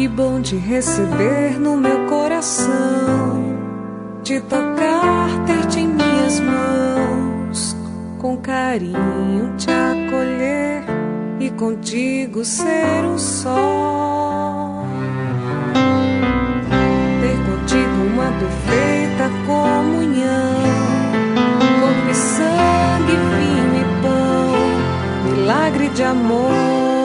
Que bom te receber no meu coração, te tocar, ter-te em minhas mãos, com carinho te acolher e contigo ser um só. Ter contigo uma perfeita comunhão, corpo e sangue, vinho e pão, milagre de amor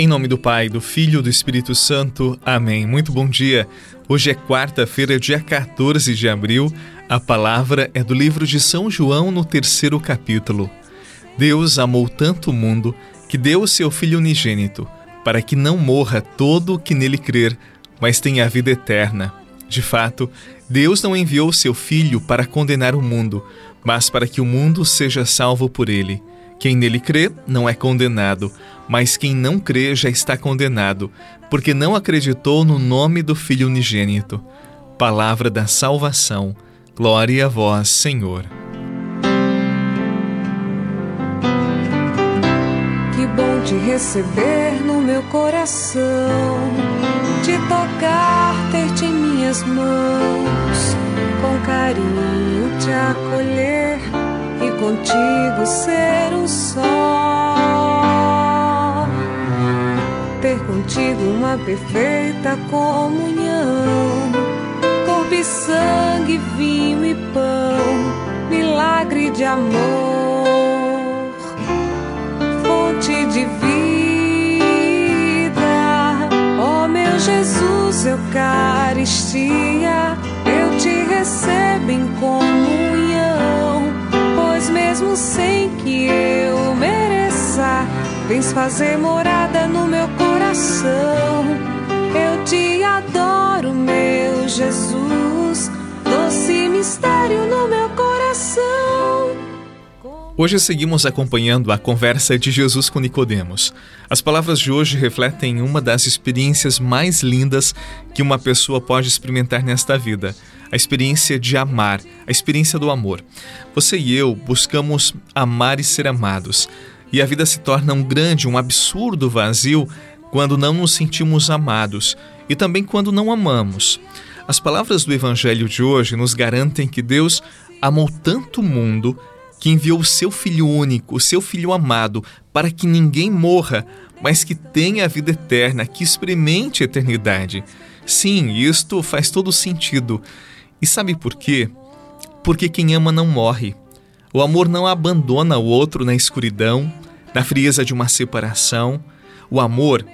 Em nome do Pai, do Filho e do Espírito Santo. Amém. Muito bom dia. Hoje é quarta-feira, dia 14 de abril. A palavra é do livro de São João, no terceiro capítulo. Deus amou tanto o mundo que deu o seu Filho unigênito, para que não morra todo o que nele crer, mas tenha a vida eterna. De fato, Deus não enviou o seu Filho para condenar o mundo, mas para que o mundo seja salvo por ele. Quem nele crê não é condenado, mas quem não crê já está condenado, porque não acreditou no nome do Filho unigênito. Palavra da salvação. Glória a vós, Senhor. Que bom te receber no meu coração, te tocar, ter-te em minhas mãos, com carinho te acolher e contigo ser um só. Contigo uma perfeita comunhão, corpo e sangue, vinho e pão, milagre de amor, fonte de vida. Ó oh, meu Jesus, Eucaristia, eu te recebo em comunhão mesmo sem que eu mereça. Vens fazer morada no meu coração. Eu te adoro, meu Jesus. Doce mistério no meu coração. Hoje seguimos acompanhando a conversa de Jesus com Nicodemos. As palavras de hoje refletem uma das experiências mais lindas que uma pessoa pode experimentar nesta vida a experiência de amar, a experiência do amor. Você e eu buscamos amar e ser amados, e a vida se torna um grande, um absurdo vazio quando não nos sentimos amados e também quando não amamos. As palavras do Evangelho de hoje nos garantem que Deus amou tanto o mundo que enviou o seu Filho único, o seu Filho amado, para que ninguém morra, mas que tenha a vida eterna, que experimente a eternidade. Sim, isto faz todo sentido. E sabe por quê? Porque quem ama não morre. O amor não abandona o outro na escuridão, na frieza de uma separação. O amor,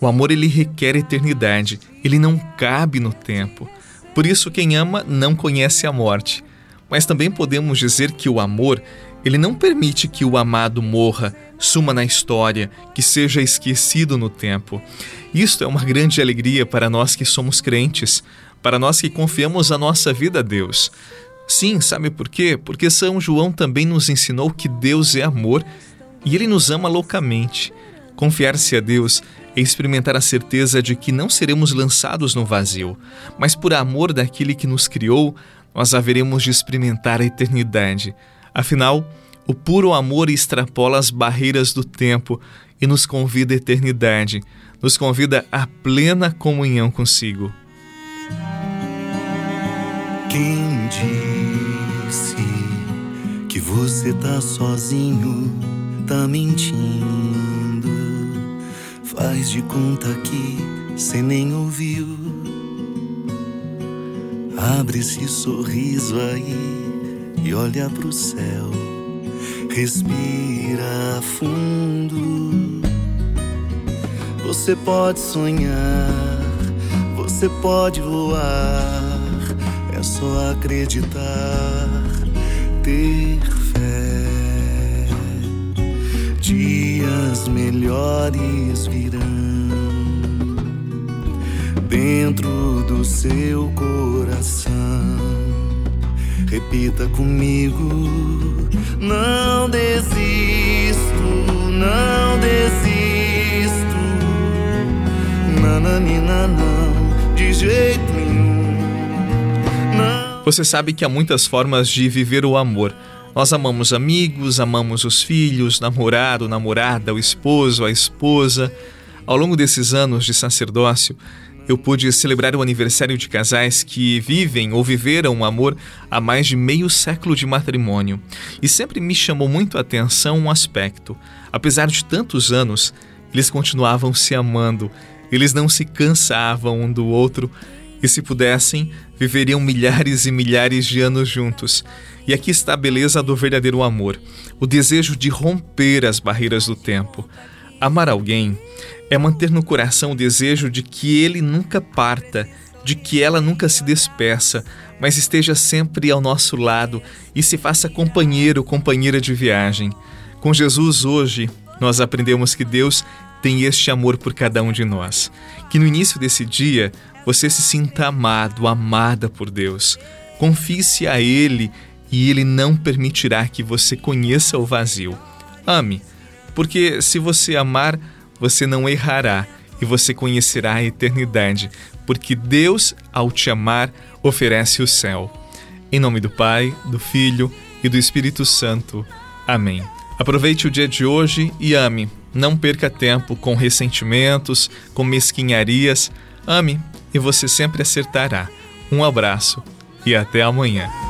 o amor ele requer eternidade, ele não cabe no tempo. Por isso quem ama não conhece a morte. Mas também podemos dizer que o amor, ele não permite que o amado morra, suma na história, que seja esquecido no tempo. Isto é uma grande alegria para nós que somos crentes, para nós que confiamos a nossa vida a Deus. Sim, sabe por quê? Porque São João também nos ensinou que Deus é amor e ele nos ama loucamente. Confiar-se a Deus é experimentar a certeza de que não seremos lançados no vazio, mas por amor daquele que nos criou, nós haveremos de experimentar a eternidade. Afinal, o puro amor extrapola as barreiras do tempo e nos convida à eternidade, nos convida à plena comunhão consigo. Quem disse que você tá sozinho, tá mentindo. Faz de conta que cê nem ouviu. Abre esse sorriso aí e olha pro céu. Respira fundo. Você pode sonhar, você pode voar é só acreditar, ter fé. Dias melhores virão dentro do seu coração. Repita comigo: não desisto, não desisto. Nananina, não, de jeito nenhum você sabe que há muitas formas de viver o amor. Nós amamos amigos, amamos os filhos, namorado, namorada, o esposo, a esposa. Ao longo desses anos de sacerdócio, eu pude celebrar o aniversário de casais que vivem ou viveram um amor há mais de meio século de matrimônio. E sempre me chamou muito a atenção um aspecto. Apesar de tantos anos, eles continuavam se amando, eles não se cansavam um do outro e, se pudessem, viveriam milhares e milhares de anos juntos. E aqui está a beleza do verdadeiro amor, o desejo de romper as barreiras do tempo. Amar alguém é manter no coração o desejo de que ele nunca parta, de que ela nunca se despeça, mas esteja sempre ao nosso lado e se faça companheiro, companheira de viagem. Com Jesus hoje, nós aprendemos que Deus tem este amor por cada um de nós. Que no início desse dia você se sinta amado, amada por Deus. Confie-se a Ele e Ele não permitirá que você conheça o vazio. Ame, porque se você amar, você não errará e você conhecerá a eternidade, porque Deus, ao te amar, oferece o céu. Em nome do Pai, do Filho e do Espírito Santo. Amém. Aproveite o dia de hoje e ame. Não perca tempo com ressentimentos, com mesquinharias. Ame e você sempre acertará. Um abraço e até amanhã.